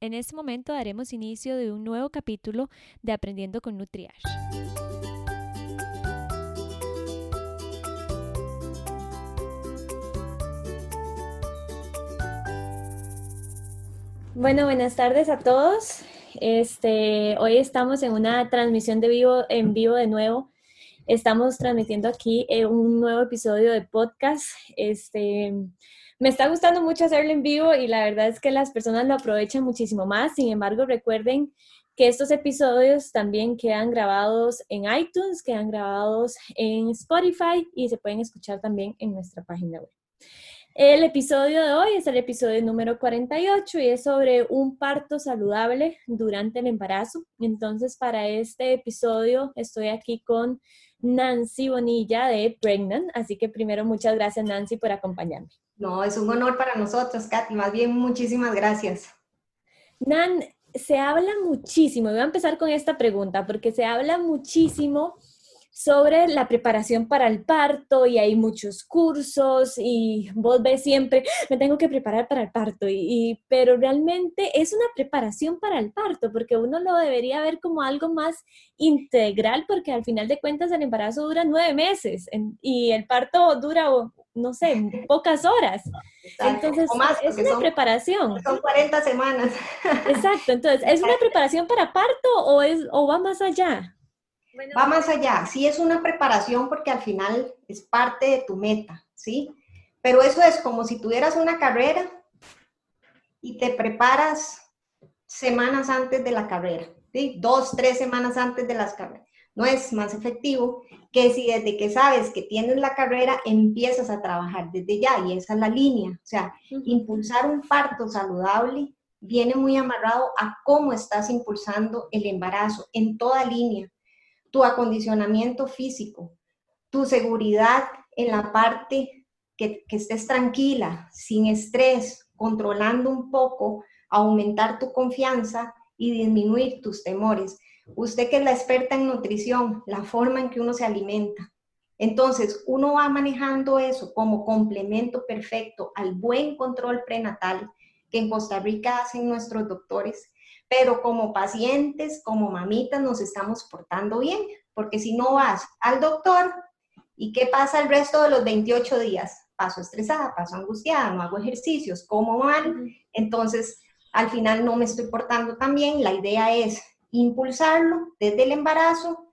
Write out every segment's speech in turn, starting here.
En este momento daremos inicio de un nuevo capítulo de Aprendiendo con Nutriash. Bueno, buenas tardes a todos. Este, hoy estamos en una transmisión de vivo, en vivo de nuevo. Estamos transmitiendo aquí eh, un nuevo episodio de podcast. Este, me está gustando mucho hacerlo en vivo y la verdad es que las personas lo aprovechan muchísimo más. Sin embargo, recuerden que estos episodios también quedan grabados en iTunes, quedan grabados en Spotify y se pueden escuchar también en nuestra página web. El episodio de hoy es el episodio número 48 y es sobre un parto saludable durante el embarazo. Entonces, para este episodio estoy aquí con Nancy Bonilla de Pregnant. Así que primero, muchas gracias Nancy por acompañarme. No, es un honor para nosotros, Katy. Más bien, muchísimas gracias. Nan, se habla muchísimo, voy a empezar con esta pregunta, porque se habla muchísimo sobre la preparación para el parto y hay muchos cursos y vos ves siempre, me tengo que preparar para el parto, y, pero realmente es una preparación para el parto porque uno lo debería ver como algo más integral porque al final de cuentas el embarazo dura nueve meses y el parto dura no sé, pocas horas. Entonces, es una preparación. Son 40 semanas. Exacto, entonces, ¿es una preparación para parto o, es, o va más allá? Va más allá, sí es una preparación porque al final es parte de tu meta, ¿sí? Pero eso es como si tuvieras una carrera y te preparas semanas antes de la carrera, ¿sí? Dos, tres semanas antes de las carreras no es más efectivo que si desde que sabes que tienes la carrera empiezas a trabajar desde ya y esa es la línea. O sea, impulsar un parto saludable viene muy amarrado a cómo estás impulsando el embarazo en toda línea. Tu acondicionamiento físico, tu seguridad en la parte que, estés tranquila, sin estrés, controlando un poco, aumentar tu confianza y disminuir tus temores Usted que es la experta en nutrición, la forma en que uno se alimenta. Entonces, uno va manejando eso como complemento perfecto al buen control prenatal que en Costa Rica hacen nuestros doctores, pero como pacientes, como mamitas, nos estamos portando bien, porque si no vas al doctor, ¿y qué pasa el resto de los 28 días? Paso estresada, paso angustiada, no hago ejercicios, como mal, entonces al final no me estoy portando tan bien. La idea es impulsarlo desde el embarazo.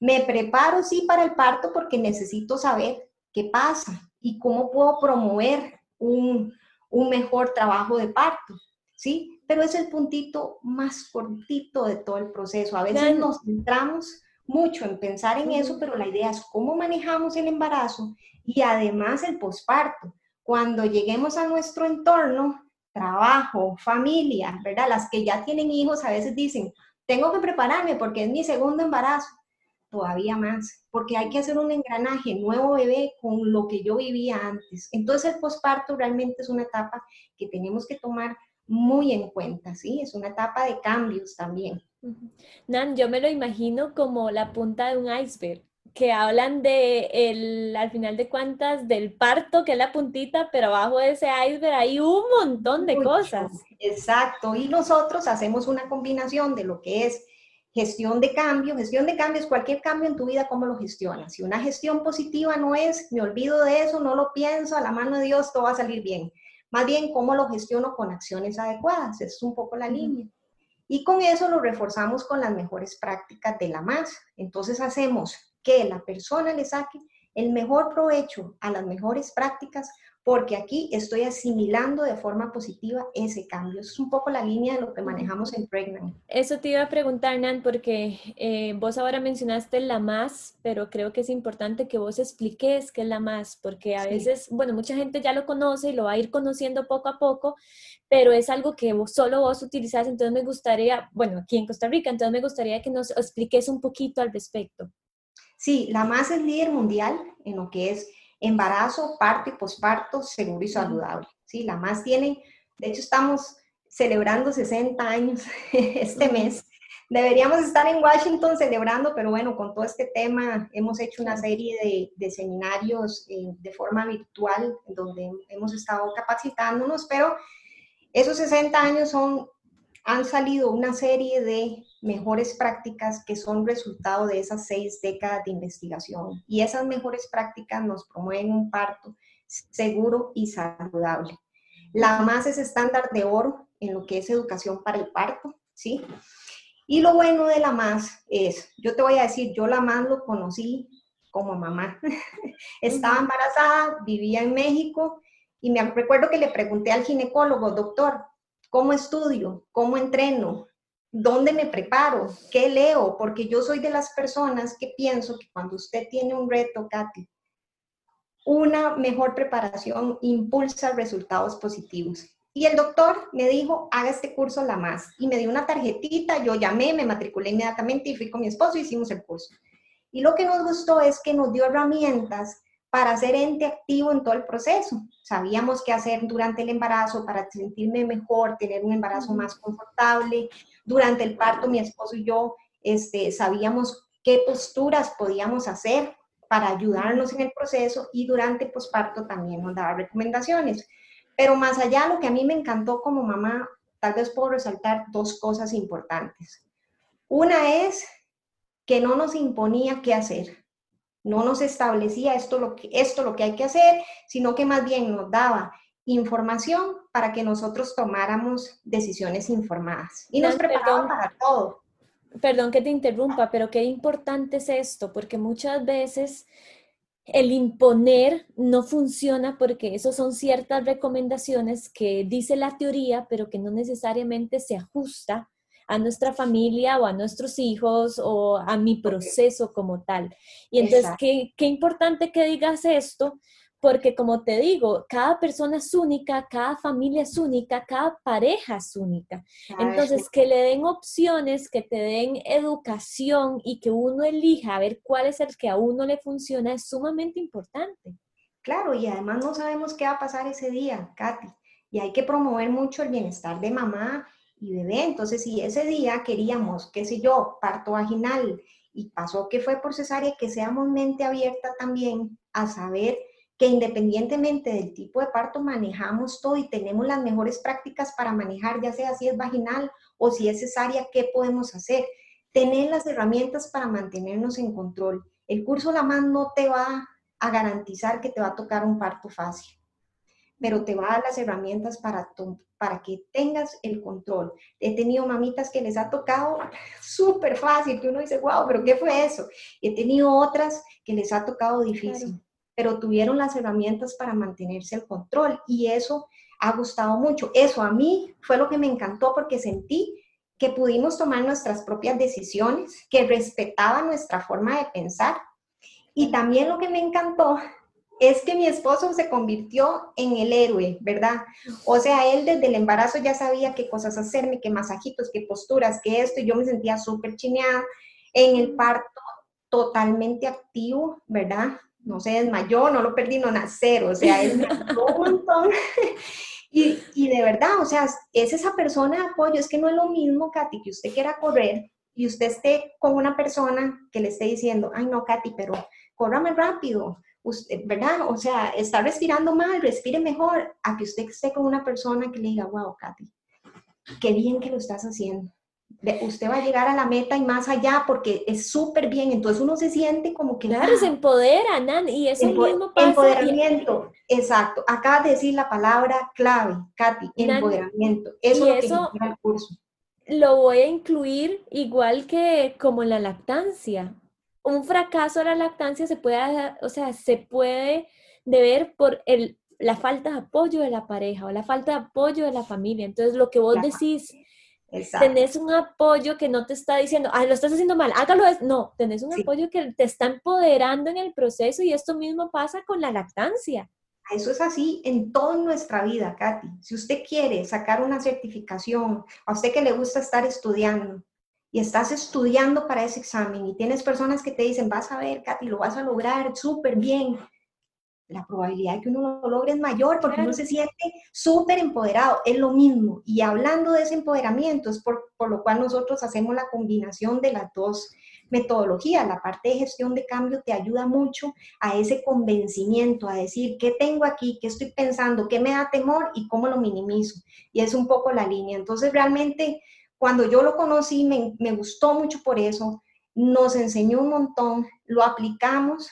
Me preparo, sí, para el parto porque necesito saber qué pasa y cómo puedo promover un, mejor trabajo de parto, ¿sí? Pero es el puntito más cortito de todo el proceso. A veces nos centramos mucho en pensar en eso, pero la idea es cómo manejamos el embarazo y además el posparto. Cuando lleguemos a nuestro entorno, trabajo, familia, ¿verdad? Las que ya tienen hijos a veces dicen, tengo que prepararme porque es mi segundo embarazo, todavía más, porque hay que hacer un engranaje, nuevo bebé con lo que yo vivía antes. Entonces el posparto realmente es una etapa que tenemos que tomar muy en cuenta, ¿sí? Es una etapa de cambios también. Nan, yo me lo imagino como la punta de un iceberg que hablan de el, al final de cuentas del parto, que es la puntita, pero abajo de ese iceberg hay un montón de cosas. Exacto, y nosotros hacemos una combinación de lo que es gestión de cambio. Gestión de cambio es cualquier cambio en tu vida, cómo lo gestionas. Si una gestión positiva no es, me olvido de eso, no lo pienso, a la mano de Dios todo va a salir bien. Más bien, cómo lo gestiono con acciones adecuadas. Es un poco la línea. Y con eso lo reforzamos con las mejores prácticas de la más. Entonces hacemos que la persona le saque el mejor provecho a las mejores prácticas, porque aquí estoy asimilando de forma positiva ese cambio. es un poco la línea de lo que manejamos en Pregnant. Eso te iba a preguntar, Nan, porque eh, vos ahora mencionaste la más, pero creo que es importante que vos expliques qué es la más, porque a veces, bueno, mucha gente ya lo conoce y lo va a ir conociendo poco a poco, pero es algo que solo vos utilizás, entonces me gustaría, bueno, aquí en Costa Rica, entonces me gustaría que nos expliques un poquito al respecto. Sí, la MAS es líder mundial en lo que es embarazo, parto y posparto seguro y saludable. Sí, la MAS tiene, de hecho estamos celebrando 60 años este mes. Deberíamos estar en Washington celebrando, pero bueno, con todo este tema hemos hecho una serie de, seminarios eh, de forma virtual donde hemos estado capacitándonos, pero esos 60 años son han salido una serie de mejores prácticas que son resultado de esas seis décadas de investigación. Y esas mejores prácticas nos promueven un parto seguro y saludable. La más es estándar de oro en lo que es educación para el parto, ¿sí? Y lo bueno de la más es, yo te voy a decir, yo la más lo conocí como mamá. Estaba embarazada, vivía en México y me recuerdo que le pregunté al ginecólogo, doctor, ¿cómo estudio? ¿Cómo entreno? ¿Dónde me preparo? ¿Qué leo? Porque yo soy de las personas que pienso que cuando usted tiene un reto, Katy, una mejor preparación impulsa resultados positivos. Y el doctor me dijo, haga este curso la más. Y me dio una tarjetita, yo llamé, me matriculé inmediatamente y fui con mi esposo y hicimos el curso. Y lo que nos gustó es que nos dio herramientas para ser ente activo en todo el proceso. Sabíamos qué hacer durante el embarazo para sentirme mejor, tener un embarazo más confortable. Durante el parto, mi esposo y yo este, sabíamos qué posturas podíamos hacer para ayudarnos en el proceso y durante el posparto también nos daba recomendaciones. Pero más allá, lo que a mí me encantó como mamá, tal vez puedo resaltar dos cosas importantes. Una es que no nos imponía qué hacer, no nos establecía esto lo que, esto lo que hay que hacer, sino que más bien nos daba información para que nosotros tomáramos decisiones informadas y nos preparaba para todo. Perdón que te interrumpa, pero qué importante es esto, porque muchas veces el imponer no funciona porque eso son ciertas recomendaciones que dice la teoría, pero que no necesariamente se ajusta a nuestra familia o a nuestros hijos o a mi proceso como tal. Y entonces, qué, qué, importante que digas esto, porque como te digo, cada persona es única, cada familia es única, cada pareja es única. Entonces, que le den opciones, que te den educación y que uno elija a ver cuál es el que a uno le funciona es sumamente importante. Claro, y además no sabemos qué va a pasar ese día, Katy. Y hay que promover mucho el bienestar de mamá y bebé. Entonces, si ese día queríamos, qué sé yo, parto vaginal y pasó que fue por cesárea, que seamos mente abierta también a saber que independientemente del tipo de parto manejamos todo y tenemos las mejores prácticas para manejar, ya sea si es vaginal o si es cesárea, qué podemos hacer. Tener las herramientas para mantenernos en control. El curso La más no te va a garantizar que te va a tocar un parto fácil pero te va a dar las herramientas para, para que tengas el control. He tenido mamitas que les ha tocado súper fácil, que uno dice, wow, pero ¿qué fue eso? He tenido otras que les ha tocado difícil, pero tuvieron las herramientas para mantenerse el control y eso ha gustado mucho. Eso a mí fue lo que me encantó porque sentí que pudimos tomar nuestras propias decisiones, que respetaba nuestra forma de pensar. Y también lo que me encantó es que mi esposo se convirtió en el héroe, ¿verdad? O sea, él desde el embarazo ya sabía qué cosas hacerme, qué masajitos, qué posturas, qué esto, y yo me sentía súper chineada. En el parto, totalmente activo, ¿verdad? No se desmayó, no lo perdí, no nacer, o sea, él me un montón. Y, y, de verdad, o sea, es esa persona de apoyo, es que no es lo mismo, Katy, que usted quiera correr y usted esté con una persona que le esté diciendo, ay no, Katy, pero córrame rápido, usted, ¿verdad? O sea, está respirando mal, respire mejor, a que usted esté con una persona que le diga, wow, Katy, qué bien que lo estás haciendo. Usted va a llegar a la meta y más allá porque es súper bien. Entonces uno se siente como que. Claro, se empodera, Nan, y eso mismo pasa. Empoderamiento, exacto. Acabas de decir la palabra clave, Katy, empoderamiento. Eso es lo que el curso. Lo voy a incluir igual que como la lactancia un fracaso de la lactancia se puede, o sea, se puede deber por el, la falta de apoyo de la pareja o la falta de apoyo de la familia. Entonces, lo que vos decís, tenés un apoyo que no te está diciendo, ay, lo estás haciendo mal, hágalo. No, tenés un apoyo que te está empoderando en el proceso y esto mismo pasa con la lactancia. Eso es así en toda nuestra vida, Katy. Si usted quiere sacar una certificación, a usted que le gusta estar estudiando, y estás estudiando para ese examen y tienes personas que te dicen, vas a ver, Katy, lo vas a lograr súper bien, la probabilidad de que uno lo logre es mayor porque uno se siente súper empoderado, es lo mismo. Y hablando de ese empoderamiento, es por, por, lo cual nosotros hacemos la combinación de las dos, metodología, la parte de gestión de cambio te ayuda mucho a ese convencimiento, a decir qué tengo aquí, qué estoy pensando, qué me da temor y cómo lo minimizo. Y es un poco la línea. Entonces, realmente, cuando yo lo conocí, me, me gustó mucho por eso, nos enseñó un montón, lo aplicamos.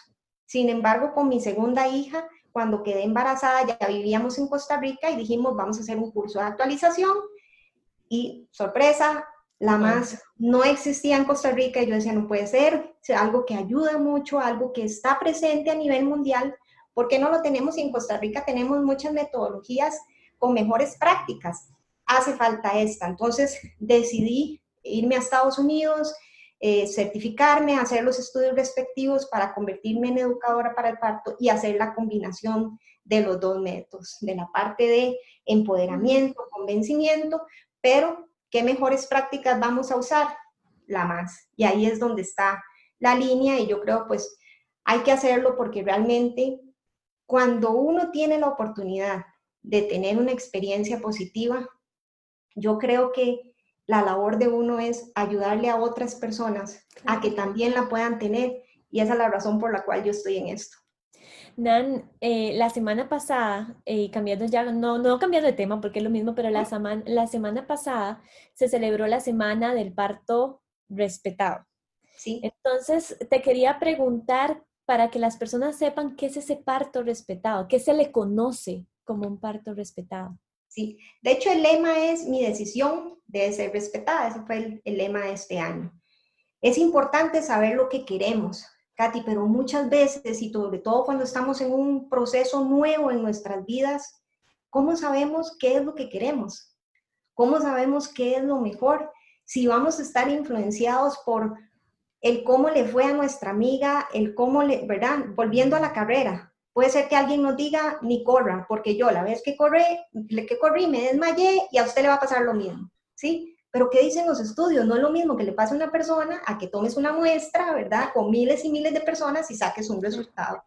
Sin embargo, con mi segunda hija, cuando quedé embarazada, ya vivíamos en Costa Rica y dijimos, vamos a hacer un curso de actualización. Y sorpresa, la más no existía en Costa Rica y yo decía, no puede ser, algo que ayuda mucho, algo que está presente a nivel mundial, ¿por qué no lo tenemos? Y en Costa Rica tenemos muchas metodologías con mejores prácticas. Hace falta esta. Entonces decidí irme a Estados Unidos, eh, certificarme, hacer los estudios respectivos para convertirme en educadora para el parto y hacer la combinación de los dos métodos, de la parte de empoderamiento, convencimiento, pero ¿qué mejores prácticas vamos a usar? La más. Y ahí es donde está la línea y yo creo pues hay que hacerlo porque realmente cuando uno tiene la oportunidad de tener una experiencia positiva, yo creo que la labor de uno es ayudarle a otras personas a que también la puedan tener y esa es la razón por la cual yo estoy en esto. Nan, eh, la semana pasada, eh, cambiando ya, no, no cambiando de tema porque es lo mismo, pero la, la semana pasada se celebró la semana del parto respetado. Sí. Entonces, te quería preguntar para que las personas sepan qué es ese parto respetado, qué se le conoce como un parto respetado. ¿Sí? De hecho, el lema es mi decisión debe ser respetada. Ese fue el, lema de este año. Es importante saber lo que queremos, Katy, pero muchas veces y sobre todo cuando estamos en un proceso nuevo en nuestras vidas, ¿cómo sabemos qué es lo que queremos? ¿Cómo sabemos qué es lo mejor? Si vamos a estar influenciados por el cómo le fue a nuestra amiga, el cómo le, ¿verdad? Volviendo a la carrera, Puede ser que alguien nos diga, ni corra, porque yo la vez que corrí, que corrí me desmayé y a usted le va a pasar lo mismo, ¿sí? Pero ¿qué dicen los estudios? No es lo mismo que le pase a una persona a que tomes una muestra, ¿verdad? Con miles y miles de personas y saques un resultado.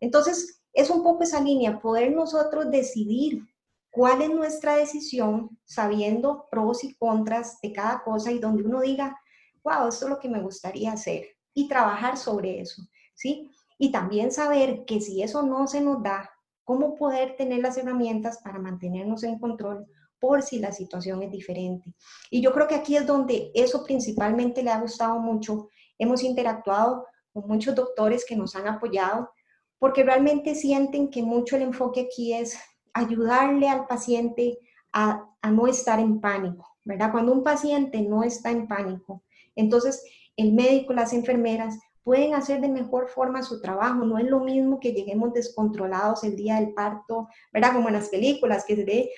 Entonces, es un poco esa línea, poder nosotros decidir cuál es nuestra decisión, sabiendo pros y contras de cada cosa y donde uno diga, wow, esto es lo que me gustaría hacer y trabajar sobre eso, ¿sí? Y también saber que si eso no se nos da, cómo poder tener las herramientas para mantenernos en control por si la situación es diferente. Y yo creo que aquí es donde eso principalmente le ha gustado mucho. Hemos interactuado con muchos doctores que nos han apoyado porque realmente sienten que mucho el enfoque aquí es ayudarle al paciente a, no estar en pánico, ¿verdad? Cuando un paciente no está en pánico, entonces el médico, las enfermeras pueden hacer de mejor forma su trabajo. No es lo mismo que lleguemos descontrolados el día del parto, ¿verdad? Como en las películas, que se ve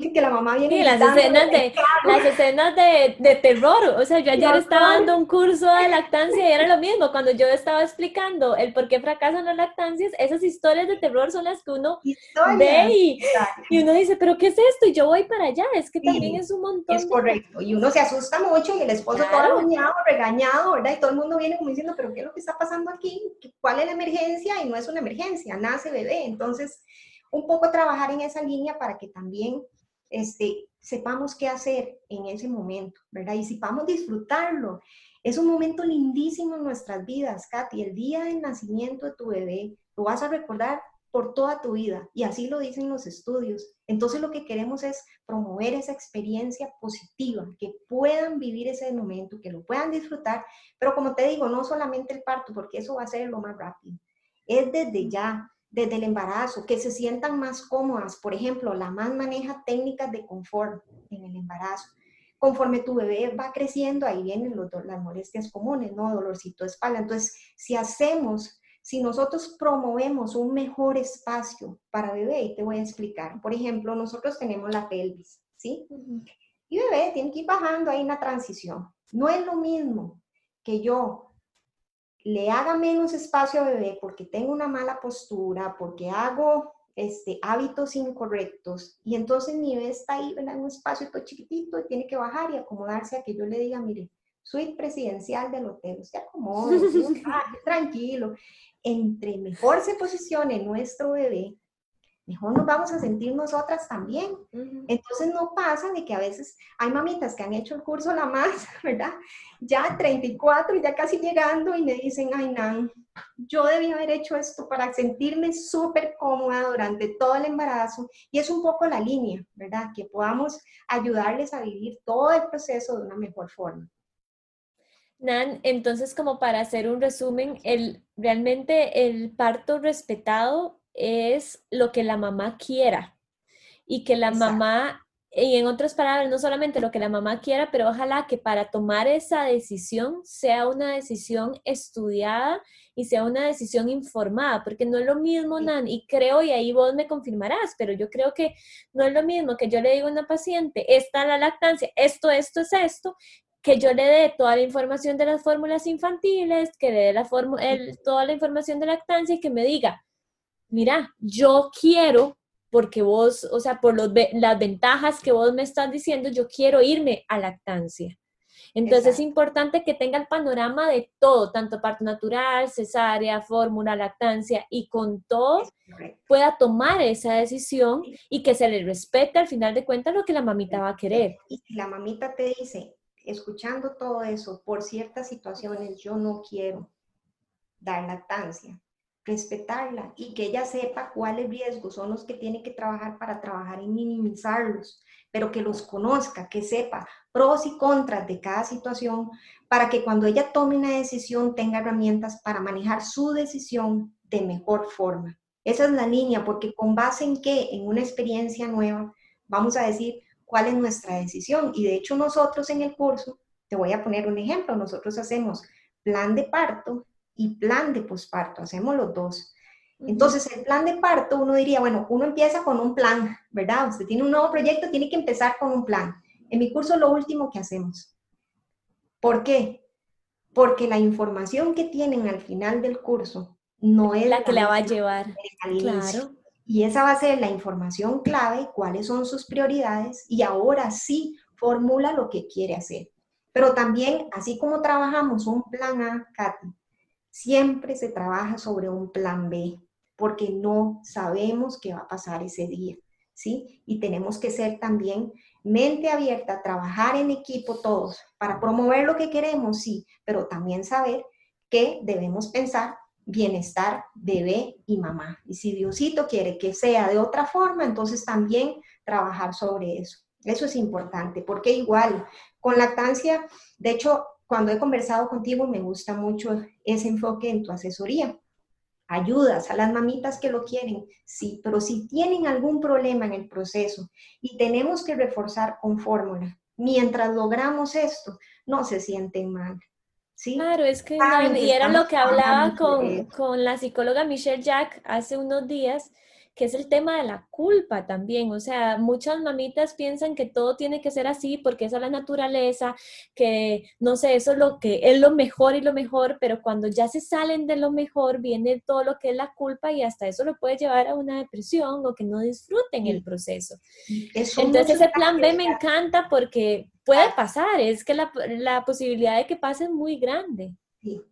que la mamá viene. Sí, las escenas, de, las escenas de, de, terror. O sea, yo ayer estaba dando un curso de lactancia y era lo mismo. Cuando yo estaba explicando el por qué fracasan las lactancias, esas historias de terror son las que uno ve y, y, uno dice, ¿pero qué es esto? Y yo voy para allá. Es que también es un montón. Es correcto. Y uno se asusta mucho y el esposo todo bañado, regañado, ¿verdad? Y todo el mundo viene como diciendo, ¿pero qué es lo que está pasando aquí? ¿Cuál es la emergencia? Y no es una emergencia, nace bebé. Entonces, un poco trabajar en esa línea para que también este, sepamos qué hacer en ese momento, ¿verdad? Y si vamos disfrutarlo. Es un momento lindísimo en nuestras vidas, Katy. El día del nacimiento de tu bebé lo vas a recordar por toda tu vida y así lo dicen los estudios. Entonces lo que queremos es promover esa experiencia positiva, que puedan vivir ese momento, que lo puedan disfrutar, pero como te digo, no solamente el parto, porque eso va a ser lo más rápido. Es desde ya, desde el embarazo, que se sientan más cómodas. Por ejemplo, la más maneja técnicas de confort en el embarazo. Conforme tu bebé va creciendo, ahí vienen los, las molestias comunes, ¿no? Dolorcito de espalda. Entonces, si hacemos, si nosotros promovemos un mejor espacio para bebé, y te voy a explicar. Por ejemplo, nosotros tenemos la pelvis, ¿sí? Y bebé tiene que ir bajando ahí una transición. No es lo mismo que yo le haga menos espacio a bebé porque tengo una mala postura, porque hago este, hábitos incorrectos, y entonces mi bebé está ahí en un espacio todo chiquitito y tiene que bajar y acomodarse a que yo le diga, mire, suite presidencial del hotel, usted acomoda, tranquilo. Entre mejor se posicione nuestro bebé, mejor nos vamos a sentir nosotras también. Entonces no pasa de que a veces hay mamitas que han hecho el curso la más, ¿verdad? Ya 34, ya casi llegando y me dicen, ay, Nan, yo debí haber hecho esto para sentirme súper cómoda durante todo el embarazo. Y es un poco la línea, ¿verdad? Que podamos ayudarles a vivir todo el proceso de una mejor forma. Nan, entonces como para hacer un resumen, el, realmente el parto respetado es lo que la mamá quiera. Y que la mamá, y en otras palabras, no solamente lo que la mamá quiera, pero ojalá que para tomar esa decisión sea una decisión estudiada y sea una decisión informada, porque no es lo mismo, Nan, y creo, y ahí vos me confirmarás, pero yo creo que no es lo mismo que yo le diga a una paciente, esta la lactancia, esto, esto es esto, que yo le dé toda la información de las fórmulas infantiles, que le dé la toda la información de lactancia y que me diga, mira, yo quiero, porque vos, o sea, por las ventajas que vos me estás diciendo, yo quiero irme a lactancia. Entonces es importante que tenga el panorama de todo, tanto parto natural, cesárea, fórmula, lactancia, y con todo pueda tomar esa decisión y que se le respete al final de cuentas lo que la mamita va a querer. Y si la mamita te dice, escuchando todo eso, por ciertas situaciones yo no quiero dar lactancia, respetarla y que ella sepa cuáles riesgos son los que tiene que trabajar para trabajar en minimizarlos, pero que los conozca, que sepa pros y contras de cada situación, para que cuando ella tome una decisión tenga herramientas para manejar su decisión de mejor forma. Esa es la línea, porque con base en qué, en una experiencia nueva, vamos a decir cuál es nuestra decisión. Y de hecho nosotros en el curso, te voy a poner un ejemplo, nosotros hacemos plan de parto y plan de posparto, hacemos los dos. Entonces, el plan de parto, uno diría, bueno, uno empieza con un plan, ¿verdad? Usted tiene un nuevo proyecto, tiene que empezar con un plan. En mi curso, lo último que hacemos. ¿Por qué? Porque la información que tienen al final del curso no es la que la va a llevar. Claro. Y esa va a ser la información clave, cuáles son sus prioridades y ahora sí formula lo que quiere hacer. Pero también, así como trabajamos un plan A, Katy, siempre se trabaja sobre un plan B, porque no sabemos qué va a pasar ese día, ¿sí? Y tenemos que ser también mente abierta, trabajar en equipo todos para promover lo que queremos, sí, pero también saber que debemos pensar bienestar bebé y mamá. Y si Diosito quiere que sea de otra forma, entonces también trabajar sobre eso. Eso es importante, porque igual con lactancia, de hecho, cuando he conversado contigo me gusta mucho ese enfoque en tu asesoría. Ayudas a las mamitas que lo quieren, sí, pero si tienen algún problema en el proceso y tenemos que reforzar con fórmula, mientras logramos esto, no se sienten mal. ¿Sí? Claro, es que, y era lo que hablaba con, con la psicóloga Michelle Jack hace unos días, que es el tema de la culpa también. O sea, muchas mamitas piensan que todo tiene que ser así porque esa es la naturaleza, que no sé, eso es lo que es lo mejor y lo mejor, pero cuando ya se salen de lo mejor viene todo lo que es la culpa y hasta eso lo puede llevar a una depresión o que no disfruten el proceso. Entonces ese plan B me encanta porque puede pasar, es que la, la posibilidad de que pase es muy grande. Sí.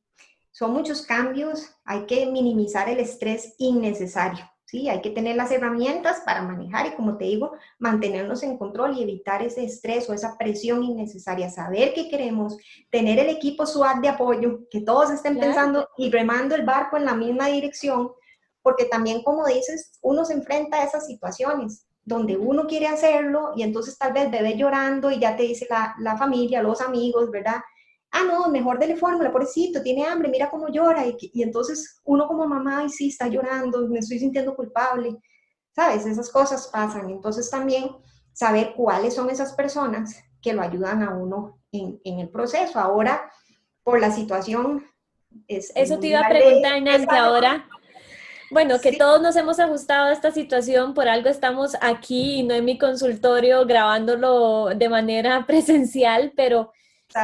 Son muchos cambios, hay que minimizar el estrés innecesario. ¿Sí? Hay que tener las herramientas para manejar y, como te digo, mantenernos en control y evitar ese estrés o esa presión innecesaria, saber qué queremos, tener el equipo SWAT de apoyo, que todos estén pensando y remando el barco en la misma dirección, porque también, como dices, uno se enfrenta a esas situaciones donde uno quiere hacerlo y entonces tal vez bebé llorando y ya te dice la, la familia, los amigos, ¿verdad? Ah, no, mejor dele fórmula, pobrecito, tiene hambre, mira cómo llora. Y, entonces uno como mamá, ay, sí, está llorando, me estoy sintiendo culpable. ¿Sabes? Esas cosas pasan. Entonces también saber cuáles son esas personas que lo ayudan a uno en, el proceso. Ahora, por la situación... Es, Eso te iba a preguntar, Nancy, ahora... Bueno, que todos nos hemos ajustado a esta situación, por algo estamos aquí y no en mi consultorio grabándolo de manera presencial, pero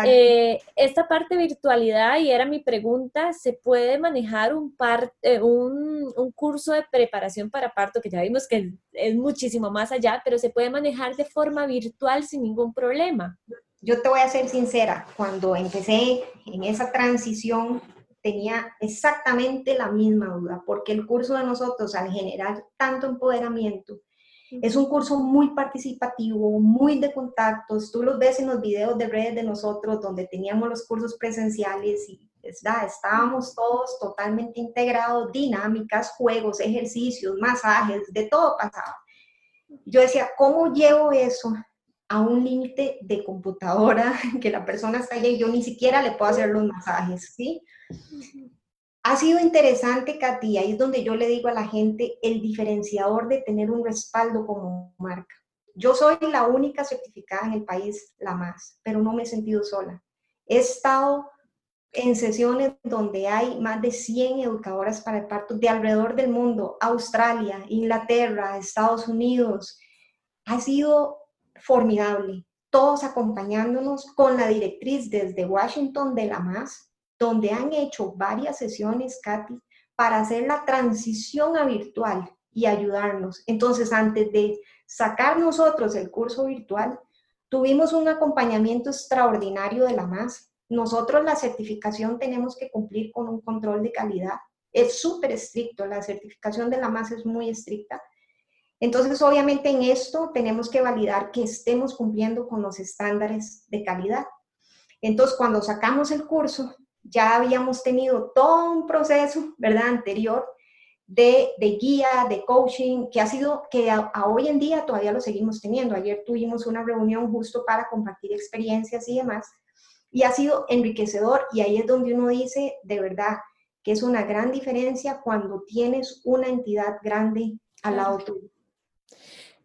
eh, esta parte virtualidad, y era mi pregunta, ¿se puede manejar un, par, eh, un, un, curso de preparación para parto, que ya vimos que es muchísimo más allá, pero se puede manejar de forma virtual sin ningún problema? Yo te voy a ser sincera, cuando empecé en esa transición tenía exactamente la misma duda, porque el curso de nosotros, al generar tanto empoderamiento, es un curso muy participativo, muy de contactos. Tú los ves en los videos de redes de nosotros, donde teníamos los cursos presenciales y estábamos todos totalmente integrados, dinámicas, juegos, ejercicios, masajes, de todo pasaba. Yo decía, ¿cómo llevo eso a un límite de computadora, que la persona está allá y yo ni siquiera le puedo hacer los masajes, ¿sí? Ha sido interesante, Katy, ahí es donde yo le digo a la gente el diferenciador de tener un respaldo como marca. Yo soy la única certificada en el país, la más, pero no me he sentido sola. He estado en sesiones donde hay más de 100 educadoras para el parto de alrededor del mundo, Australia, Inglaterra, Estados Unidos. Ha sido formidable, todos acompañándonos con la directriz desde Washington de la MAS, donde han hecho varias sesiones, Katy, para hacer la transición a virtual y ayudarnos. Entonces, antes de sacar nosotros el curso virtual, tuvimos un acompañamiento extraordinario de la MAS. Nosotros la certificación tenemos que cumplir con un control de calidad. Es súper estricto, la certificación de la MAS es muy estricta. Entonces, obviamente en esto tenemos que validar que estemos cumpliendo con los estándares de calidad. Entonces, cuando sacamos el curso, ya habíamos tenido todo un proceso, ¿verdad? Anterior de, guía, de coaching, que ha sido, que a, hoy en día todavía lo seguimos teniendo. Ayer tuvimos una reunión justo para compartir experiencias y demás, y ha sido enriquecedor, y ahí es donde uno dice, de verdad, que es una gran diferencia cuando tienes una entidad grande al lado tuyo.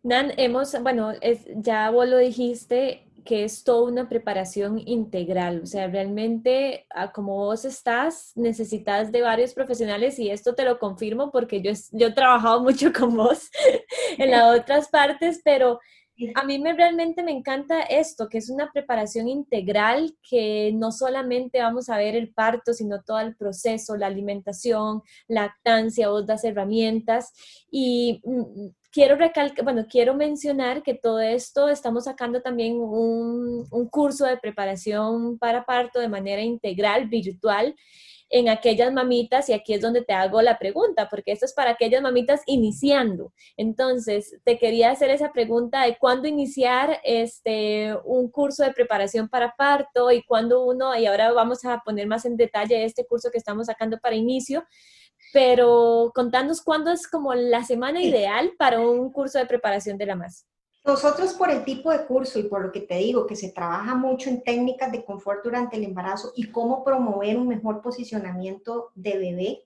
Nan, hemos, bueno, ya vos lo dijiste, que es toda una preparación integral, o sea, realmente ah, como vos estás, necesitas de varios profesionales y esto te lo confirmo porque yo, yo he trabajado mucho con vos en las otras partes, pero a mí me, realmente me encanta esto, que es una preparación integral, que no solamente vamos a ver el parto, sino todo el proceso, la alimentación, lactancia, vos das herramientas y mm, quiero recalcar, bueno, quiero mencionar que todo esto estamos sacando también un, curso de preparación para parto de manera integral, virtual, en aquellas mamitas, y aquí es donde te hago la pregunta, porque esto es para aquellas mamitas iniciando. Entonces, te quería hacer esa pregunta de cuándo iniciar este, un curso de preparación para parto y cuándo uno, y ahora vamos a poner más en detalle este curso que estamos sacando para inicio, pero contanos cuándo es como la semana ideal para un curso de preparación de la MAS. Nosotros por el tipo de curso y por lo que te digo, que se trabaja mucho en técnicas de confort durante el embarazo y cómo promover un mejor posicionamiento de bebé,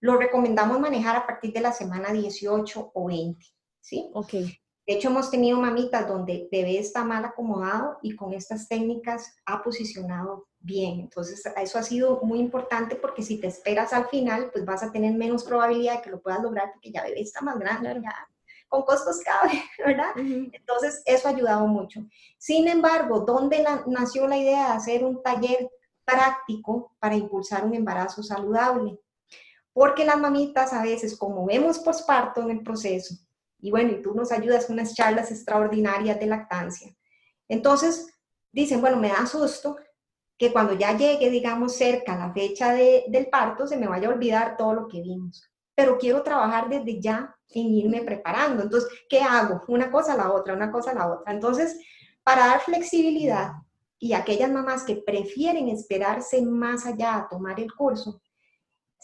lo recomendamos manejar a partir de la semana 18 o 20, ¿sí? Ok. De hecho, hemos tenido mamitas donde bebé está mal acomodado y con estas técnicas ha posicionado bien. Entonces, eso ha sido muy importante porque si te esperas al final, pues vas a tener menos probabilidad de que lo puedas lograr porque ya bebé está más grande, ya con costos cabe, ¿verdad? Entonces, eso ha ayudado mucho. Sin embargo, ¿dónde nació la idea de hacer un taller práctico para impulsar un embarazo saludable? Porque las mamitas a veces, como vemos posparto en el proceso, y bueno, y tú nos ayudas con unas charlas extraordinarias de lactancia. Entonces, dicen, bueno, me da susto que cuando ya llegue, digamos, cerca la fecha del parto, se me vaya a olvidar todo lo que vimos. Pero quiero trabajar desde ya en irme preparando. Entonces, ¿qué hago? Una cosa a la otra, una cosa a la otra. Entonces, para dar flexibilidad y aquellas mamás que prefieren esperarse más allá a tomar el curso,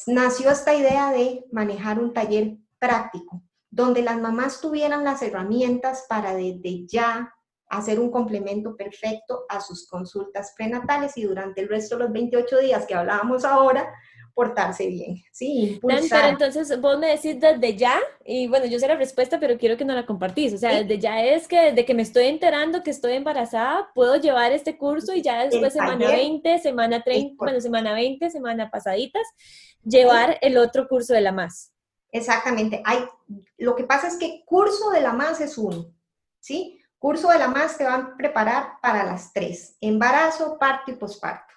nació esta idea de manejar un taller práctico donde las mamás tuvieran las herramientas para desde ya hacer un complemento perfecto a sus consultas prenatales y durante el resto de los 28 días que hablábamos ahora, portarse bien, ¿sí? Impulsar. Pero entonces vos me decís desde ya, y bueno, yo sé la respuesta, pero quiero que no la compartís, o sea, desde ya es que desde que me estoy enterando que estoy embarazada, puedo llevar este curso y ya después semana 20, semana 30, bueno, semana 20, semana pasaditas, llevar el otro curso de la más. Exactamente. Hay, lo que pasa es que curso de la más es uno, ¿sí? Curso de la más te van a preparar para las tres, embarazo, parto y posparto.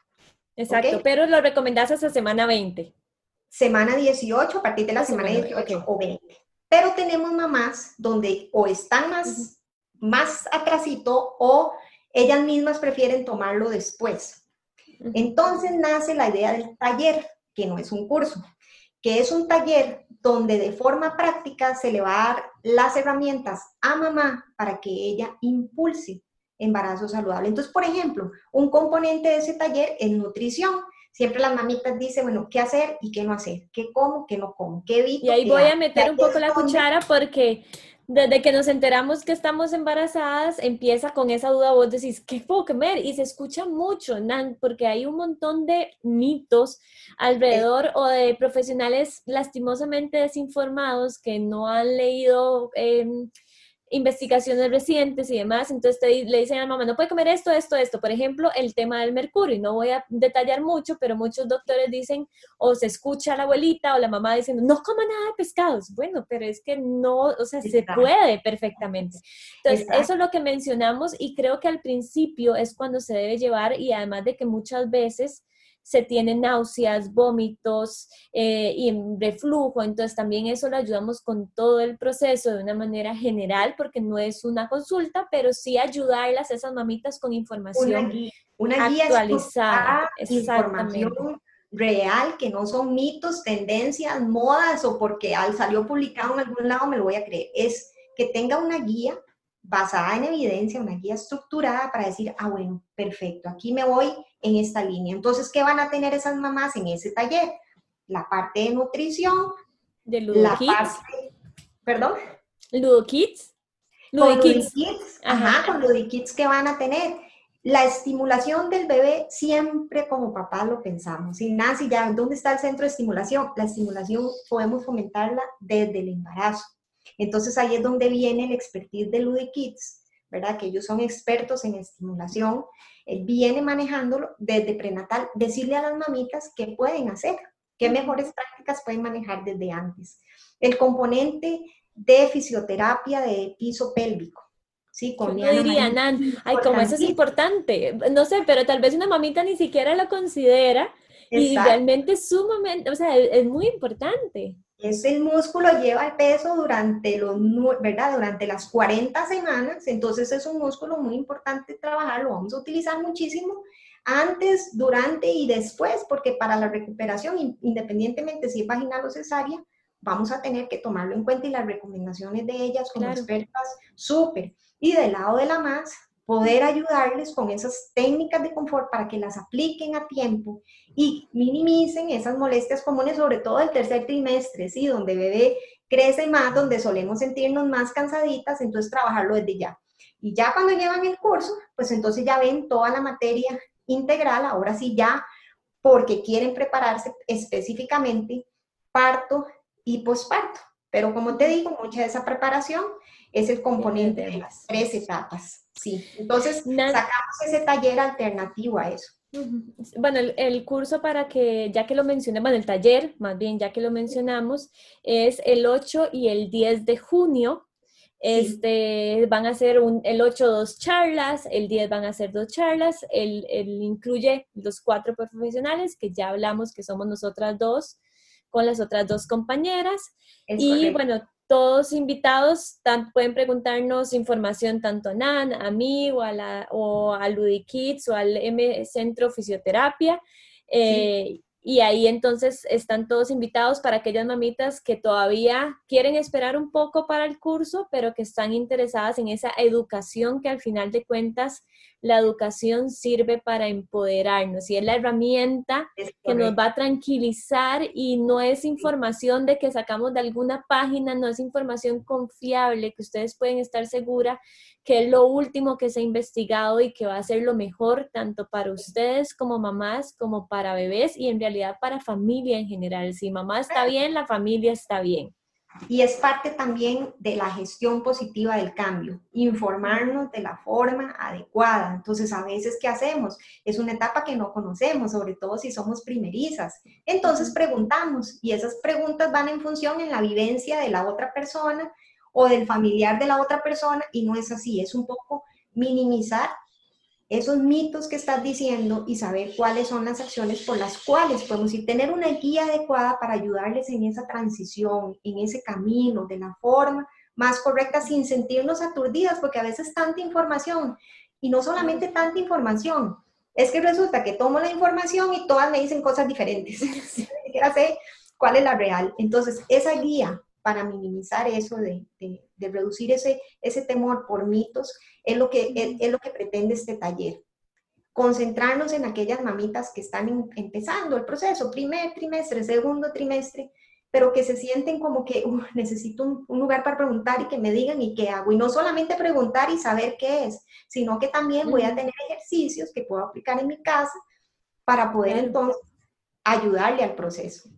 Exacto, pero lo recomendás hasta semana 20. Semana 18, a partir de la, semana, 18 o 20. Pero tenemos mamás donde o están más, más atrasito o ellas mismas prefieren tomarlo después. Entonces nace la idea del taller que no es un curso, que es un taller donde de forma práctica se le va a dar las herramientas a mamá para que ella impulse embarazo saludable. Entonces, por ejemplo, un componente de ese taller es nutrición. Siempre las mamitas dicen, bueno, ¿qué hacer y qué no hacer? ¿Qué como, qué no como? ¿Qué evito? Y ahí voy a meter un poco la cuchara porque desde que nos enteramos que estamos embarazadas, empieza con esa duda, vos decís, ¿qué puedo comer? Y se escucha mucho, Nan, porque hay un montón de mitos alrededor o de profesionales lastimosamente desinformados que no han leído... Eh, investigaciones recientes y demás, entonces le dicen a la mamá, no puede comer esto, esto, esto. Por ejemplo, el tema del mercurio, no voy a detallar mucho, pero muchos doctores dicen, o se escucha a la abuelita o la mamá diciendo, no coma nada de pescados. Bueno, pero es que no, o sea, se puede perfectamente. Entonces, eso es lo que mencionamos y creo que al principio es cuando se debe llevar y además de que muchas veces se tienen náuseas, vómitos eh, y reflujo. Entonces también eso lo ayudamos con todo el proceso de una manera general porque no es una consulta, pero sí ayudarlas a esas mamitas con información una guía, actualizada, información real, que no son mitos, tendencias, modas o porque al salió publicado en algún lado me lo voy a creer. Es que tenga una guía basada en evidencia, una guía estructurada para decir, ah, bueno, perfecto, aquí me voy en esta línea. Entonces, ¿qué van a tener esas mamás en ese taller? La parte de nutrición, de la parte, perdón. Ludo Kids. Ludo Kids. Ajá, con Ludo Kids que van a tener. La estimulación del bebé siempre como papá lo pensamos. Y Nancy, ya, ¿dónde está el centro de estimulación? La estimulación podemos fomentarla desde el embarazo. Entonces ahí es donde viene el expertise de Ludo Kids, ¿verdad? Que ellos son expertos en estimulación él viene manejándolo desde prenatal, decirle a las mamitas qué pueden hacer, qué mejores prácticas pueden manejar desde antes. El componente de fisioterapia de piso pélvico. Sí, con Yo diría, Nan, ay, como eso es importante. No sé, pero tal vez una mamita ni siquiera lo considera y realmente es sumamente, o sea, es muy importante. Ese músculo lleva el peso durante, los, ¿verdad? durante las 40 semanas, entonces es un músculo muy importante trabajar, lo vamos a utilizar muchísimo antes, durante y después, porque para la recuperación, independientemente si es vaginal o cesárea, vamos a tener que tomarlo en cuenta y las recomendaciones de ellas como expertas, súper. Y del lado de la más, poder ayudarles con esas técnicas de confort para que las apliquen a tiempo y minimicen esas molestias comunes, sobre todo el tercer trimestre, ¿sí? Donde bebé crece más, donde solemos sentirnos más cansaditas, entonces trabajarlo desde ya. Y ya cuando llevan el curso, pues entonces ya ven toda la materia integral, ahora sí ya, porque quieren prepararse específicamente parto y posparto. Pero como te digo, mucha de esa preparación es el componente de las tres etapas. Sí, entonces sacamos ese taller alternativo a eso. Bueno, el, curso para que, ya que lo mencioné, bueno, el taller, más bien, ya que lo mencionamos, es el 8 y el 10 de junio. Este, van a ser un, el 8 dos charlas, el 10 van a ser dos charlas, el, el incluye los cuatro profesionales que ya hablamos que somos nosotras dos con las otras dos compañeras. y bueno, todos invitados pueden preguntarnos información tanto a NAN, a mí o a, la, o a Ludikids o al M Centro Fisioterapia. Eh, y ahí entonces están todos invitados para aquellas mamitas que todavía quieren esperar un poco para el curso, pero que están interesadas en esa educación que al final de cuentas la educación sirve para empoderarnos y es la herramienta que nos va a tranquilizar y no es información de que sacamos de alguna página, no es información confiable que ustedes pueden estar segura que es lo último que se ha investigado y que va a ser lo mejor tanto para ustedes como mamás como para bebés y en realidad para familia en general. Si mamá está bien, la familia está bien. Y es parte también de la gestión positiva del cambio, informarnos de la forma adecuada. Entonces, a veces, ¿qué hacemos? Es una etapa que no conocemos, sobre todo si somos primerizas. Entonces, preguntamos y esas preguntas van en función en la vivencia de la otra persona o del familiar de la otra persona y no es así. Es un poco minimizar esos mitos que estás diciendo y saber cuáles son las acciones por las cuales podemos ir, tener una guía adecuada para ayudarles en esa transición, en ese camino, de la forma más correcta, sin sentirnos aturdidas, porque a veces tanta información, y no solamente tanta información, es que resulta que tomo la información y todas me dicen cosas diferentes. siquiera sé cuál es la real. Entonces, esa guía para minimizar eso, de, reducir ese, ese temor por mitos, es lo, que, es, lo que pretende este taller. Concentrarnos en aquellas mamitas que están empezando el proceso, primer trimestre, segundo trimestre, pero que se sienten como que necesito un, lugar para preguntar y que me digan y qué hago. Y no solamente preguntar y saber qué es, sino que también voy a tener ejercicios que puedo aplicar en mi casa para poder entonces ayudarle al proceso.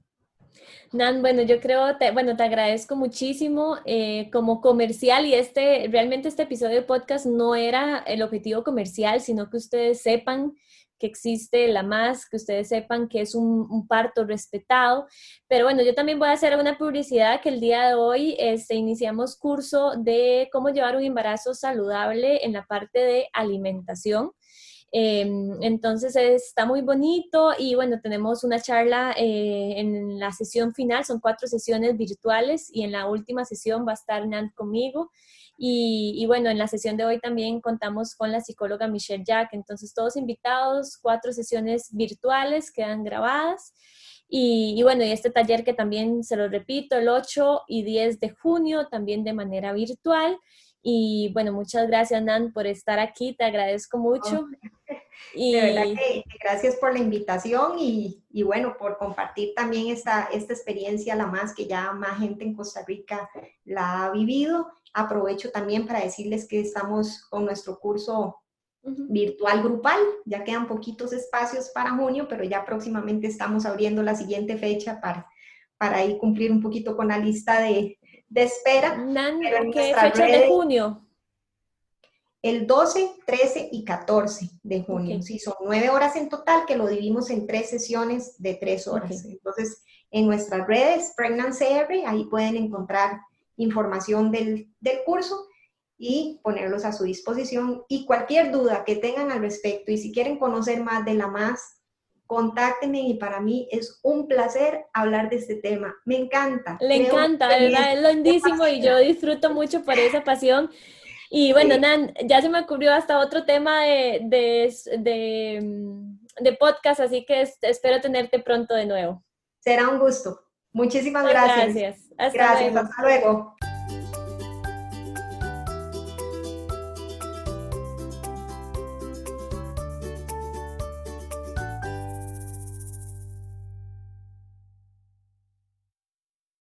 Nan, bueno, yo creo, te, bueno, te agradezco muchísimo eh, como comercial y este, realmente este episodio de podcast no era el objetivo comercial, sino que ustedes sepan que existe la más, que ustedes sepan que es un, parto respetado. Pero bueno, yo también voy a hacer una publicidad que el día de hoy este, iniciamos curso de cómo llevar un embarazo saludable en la parte de alimentación. Em, entonces está muy bonito y bueno, tenemos una charla eh, en la sesión final, son cuatro sesiones virtuales y en la última sesión va a estar Nant conmigo. Y, bueno, en la sesión de hoy también contamos con la psicóloga Michelle Jack, entonces todos invitados, cuatro sesiones virtuales quedan grabadas. Y, y, bueno, y este taller que también se lo repito, el 8 y 10 de junio, también de manera virtual. Y bueno, muchas gracias, Nan, por estar aquí, te agradezco mucho. y... De verdad que gracias por la invitación y, y, bueno, por compartir también esta, esta experiencia, la más que ya más gente en Costa Rica la ha vivido. Aprovecho también para decirles que estamos con nuestro curso virtual grupal, ya quedan poquitos espacios para junio, pero ya próximamente estamos abriendo la siguiente fecha para, para ir cumplir un poquito con la lista de, de espera. ¿Qué fecha de junio? El 12, 13 y 14 de junio. Sí, son nueve horas en total que lo dividimos en tres sesiones de tres horas. Entonces, en nuestras redes, Pregnant CR, ahí pueden encontrar información del, del curso y ponerlos a su disposición. Y cualquier duda que tengan al respecto y si quieren conocer más de la más, contáctenme y para mí es un placer hablar de este tema. Me encanta. Le encanta, verdad, es lindísimo y yo disfruto mucho por esa pasión. Y bueno, Nan, ya se me ocurrió hasta otro tema de, de, de, podcast, así que espero tenerte pronto de nuevo. Será un gusto. Muchísimas gracias. Gracias. Hasta gracias. Hasta luego.